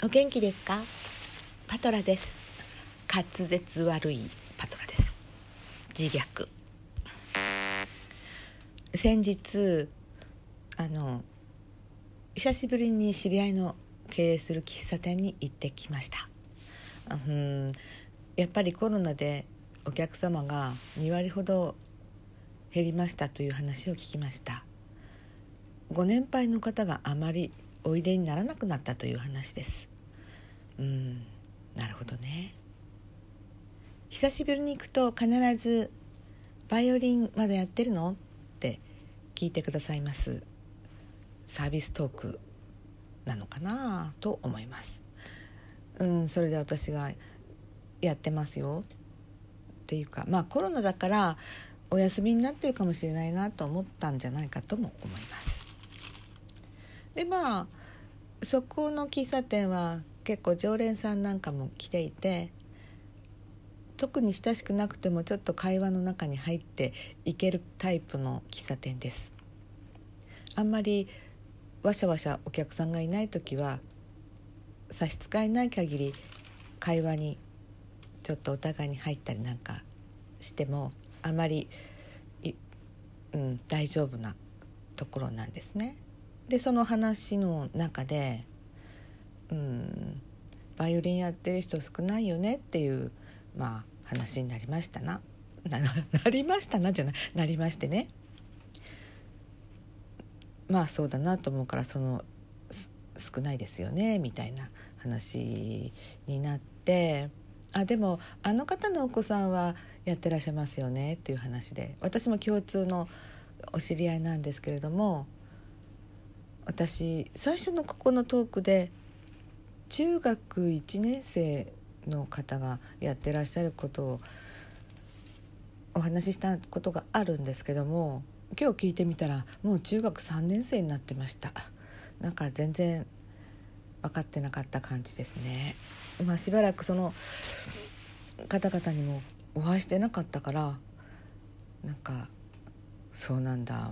お元気ですか？パトラです。滑舌悪いパトラです。自虐。先日あの久しぶりに知り合いの経営する喫茶店に行ってきました。うんやっぱりコロナでお客様が2割ほど減りましたという話を聞きました。ご年配の方があまりおいでにならなくなったという話です。うん。なるほどね。久しぶりに行くと必ず「バイオリンまだやってるの?」って聞いてくださいます。サービストークなのかな？と思います。うんそれで私が「やってますよ」っていうかまあコロナだからお休みになってるかもしれないなと思ったんじゃないかとも思います。でまあそこの喫茶店は結構常連さんなんかも来ていて特に親しくなくてもちょっと会話の中に入っていけるタイプの喫茶店ですあんまりわしゃわしゃお客さんがいない時は差し支えない限り会話にちょっとお互いに入ったりなんかしてもあまりうん、大丈夫なところなんですね。でその話の中で、うん、バイオリンやってる人少ないよねっていう、まあ、話になりましたな。なりましたなじゃないなりましてね。まあそうだなと思うからその少ないですよねみたいな話になってあでもあの方のお子さんはやってらっしゃいますよねっていう話で私も共通のお知り合いなんですけれども私最初のここのトークで中学1年生の方がやってらっしゃることをお話ししたことがあるんですけども今日聞いてみたらもう中学3年生になってました。なんか全然分かってなかった感じですね。まあしばらくその方々にもお会いしてなかったからなんかそうなんだ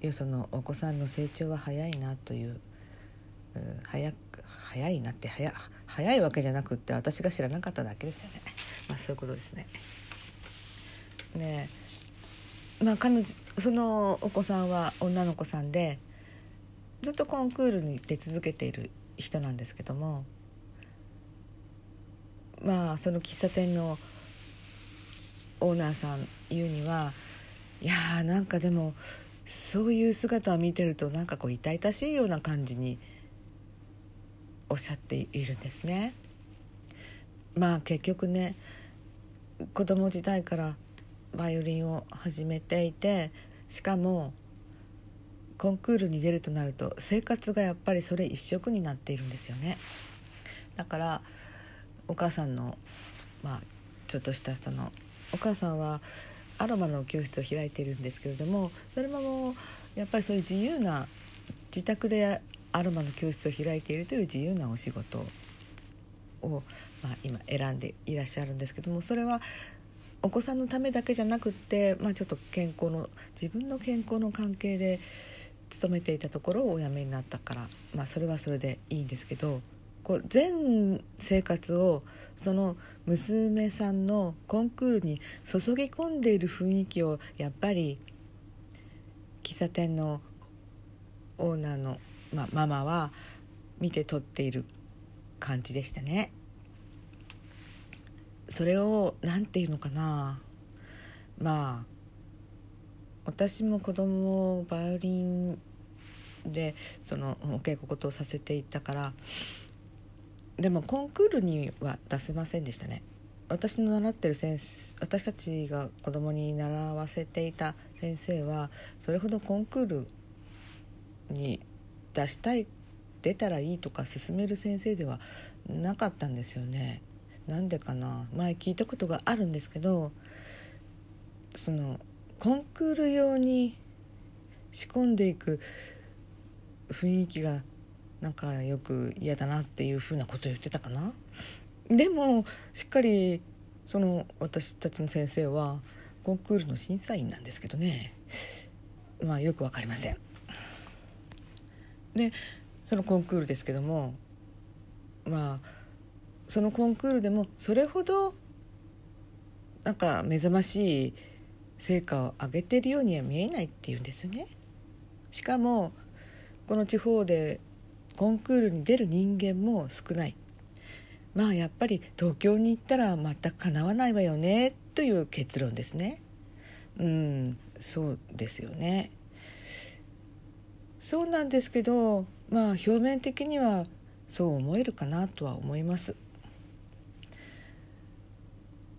よ。そのお子さんの成長は早いなという早く早いなって早早いわけじゃなくって私が知らなかっただけですよねまあそういうことですね。ねまあ彼女そのお子さんは女の子さんでずっとコンクールに出続けている人なんですけどもまあその喫茶店のオーナーさん言うにはいやーなんかでもそういう姿を見てるとなんかこう痛々しいような感じにおっしゃっているんですね。まあ結局ね子供時代からバイオリンを始めていてしかもコンクールに出るとなると生活がやっぱりそれ一色になっているんですよねだからお母さんのまあちょっとしたそのお母さんはアロマの教室を開いているんですけれどもそれももうやっぱりそういう自由な自宅でアロマの教室を開いているという自由なお仕事を、まあ、今選んでいらっしゃるんですけどもそれはお子さんのためだけじゃなくって、まあ、ちょっと健康の自分の健康の関係で勤めていたところをお辞めになったから、まあ、それはそれでいいんですけどこう全生活をその娘さんのコンクールに注ぎ込んでいる雰囲気をやっぱり喫茶店のオーナーの、まあ、ママは見て取っている感じでしたね。それを何て言うのかなまあ私も子供をバイオリンでそのお稽古事をさせていたからでもコンクールには出せませんでしたね私の習ってる先生私たちが子供に習わせていた先生はそれほどコンクールに出したい出たらいいとか勧める先生ではなかったんですよね。なんでかな。前聞いたことがあるんですけどそのコンクール用に仕込んでいく雰囲気がなんかよく嫌だなっていうふうなことを言ってたかな。でもしっかりその私たちの先生はコンクールの審査員なんですけどね。まあよく分かりません。でそのコンクールですけどもまあそのコンクールでもそれほどなんか目覚ましい成果を上げてるようには見えないっていうんですね。しかもこの地方でコンクールに出る人間も少ない。まあやっぱり東京に行ったら全くかなわないわよねという結論ですね。うんそうですよね。そうなんですけどまあ表面的にはそう思えるかなとは思います。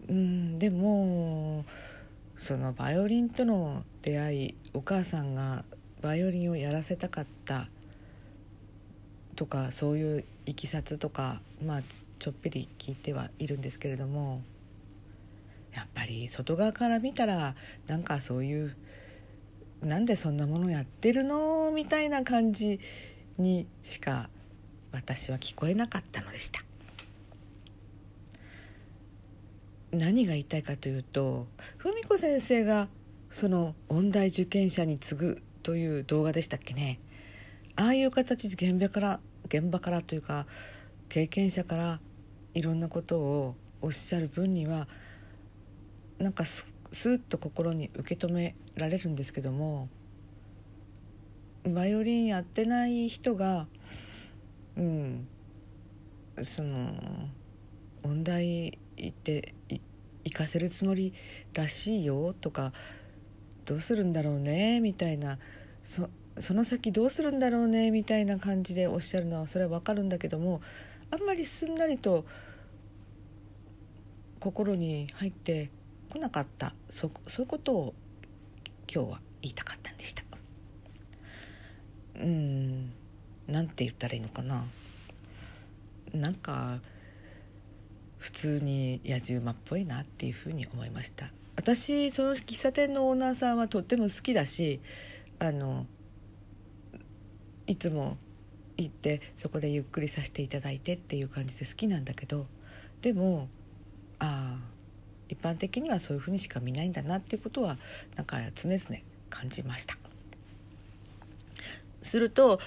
うんでもそのバイオリンとの出会いお母さんがバイオリンをやらせたかったとかそういういきさつとかまあちょっぴり聞いてはいるんですけれどもやっぱり外側から見たらなんかそういうなんでそんなものやってるのみたいな感じにしか私は聞こえなかったのでした。何が言いたいかというと文子先生がその音大受験者に次ぐという動画でしたっけね。ああいう形で現場から現場からというか経験者からいろんなことをおっしゃる分にはなんかススーッと心に受け止められるんですけどもバイオリンやってない人がうんその音大行って行かせるつもりらしいよとかどうするんだろうねみたいなそその先どうするんだろうねみたいな感じでおっしゃるのはそれは分かるんだけどもあんまりすんなりと心に入ってこなかった。そそういうことを今日は言いたかったんでした。うん。なんて言ったらいいのかな。なんか普通に野じ馬っぽいなっていうふうに思いました。私その喫茶店のオーナーさんはとっても好きだしあのいつも行ってそこでゆっくりさせていただいてっていう感じで好きなんだけどでもああ一般的にはそういうふうにしか見ないんだなっていうことはなんか常々感じました。すると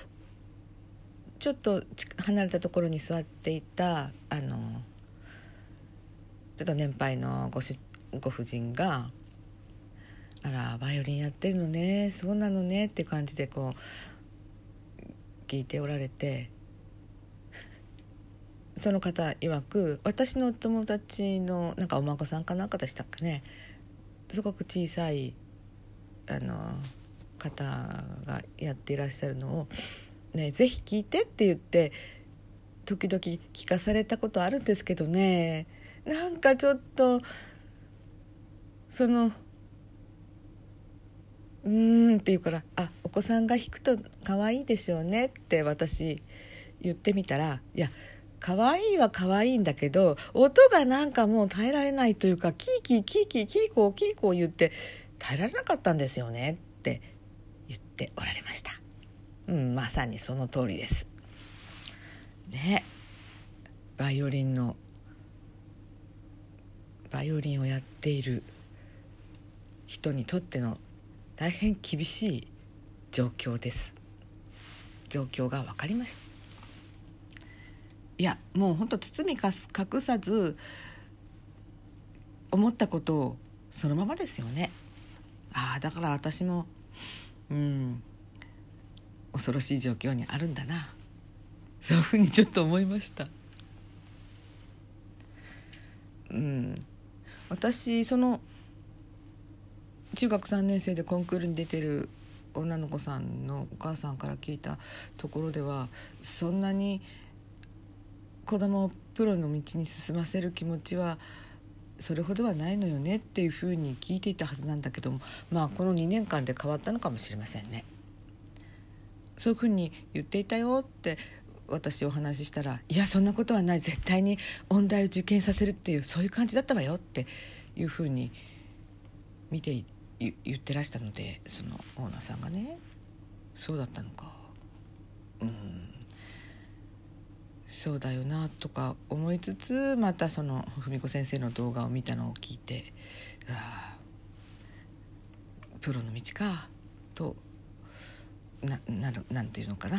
ちょっと離れたところに座っていたあのちょっと年配のごしご婦人が「あらバイオリンやってるのねそうなのね」っていう感じでこう聞いておられてその方曰く私のお友達のなんかお孫さんかなんかでしたっけね。すごく小さいあの方がやっていらっしゃるのを「ねぜひ聞いて」って言って時々聞かされたことあるんですけどね。なんかちょっとその「うーん」って言うから「あお子さんが弾くと可愛いでしょうね」って私言ってみたら「いや可愛いは可愛いんだけど音がなんかもう耐えられないというかキーキーキーキーキーコーキーコー言って耐えられなかったんですよねって言っておられました。うんまさにその通りです。ね。バイオリンのバイオリンをやっている人にとっての大変厳しい状況です。状況が分かります。いやもうほんと包み隠さず思ったことをそのままですよね。ああだから私もうん恐ろしい状況にあるんだな。そういうふうにちょっと思いました。うん。私その中学3年生でコンクールに出てる女の子さんのお母さんから聞いたところではそんなに子供をプロの道に進ませる気持ちはそれほどはないのよねっていうふうに聞いていたはずなんだけどもまあこの2年間で変わったのかもしれませんね。そういうふうに言っていたよって私お話ししたら「いやそんなことはない絶対に音大を受験させるっていうそういう感じだったわよ」っていうふうに見て言ってらしたのでそのオーナーさんがね。そうだったのか。うん。そうだよなとか思いつつまたその文子先生の動画を見たのを聞いてああプロの道かとなななんていうのかな。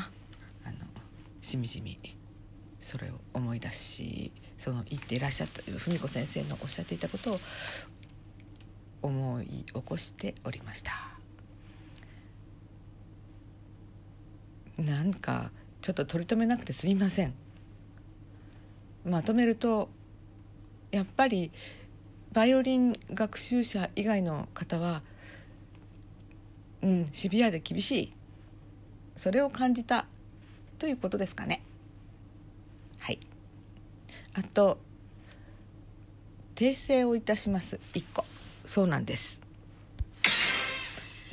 あのしみじみそれを思い出しその言っていらっしゃった文子先生のおっしゃっていたことを思い起こしておりました。なんかちょっと取り留めなくてすみません。まとめるとやっぱりバイオリン学習者以外の方はうんシビアで厳しい。それを感じたということですかね。はい。あと訂正をいたします。1個。そうなんです。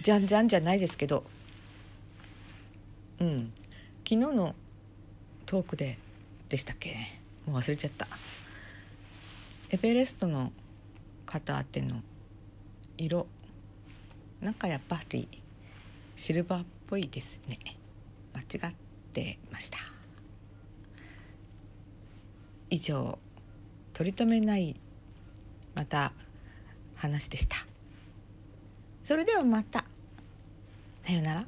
じゃんじゃんじゃないですけど。うん。昨日のトークででしたっけ？もう忘れちゃった。エベレストの方あっての色なんかやっぱりシルバーっぽいですね。間違ってました。以上取り留めないまた話でした。それではまた。さようなら。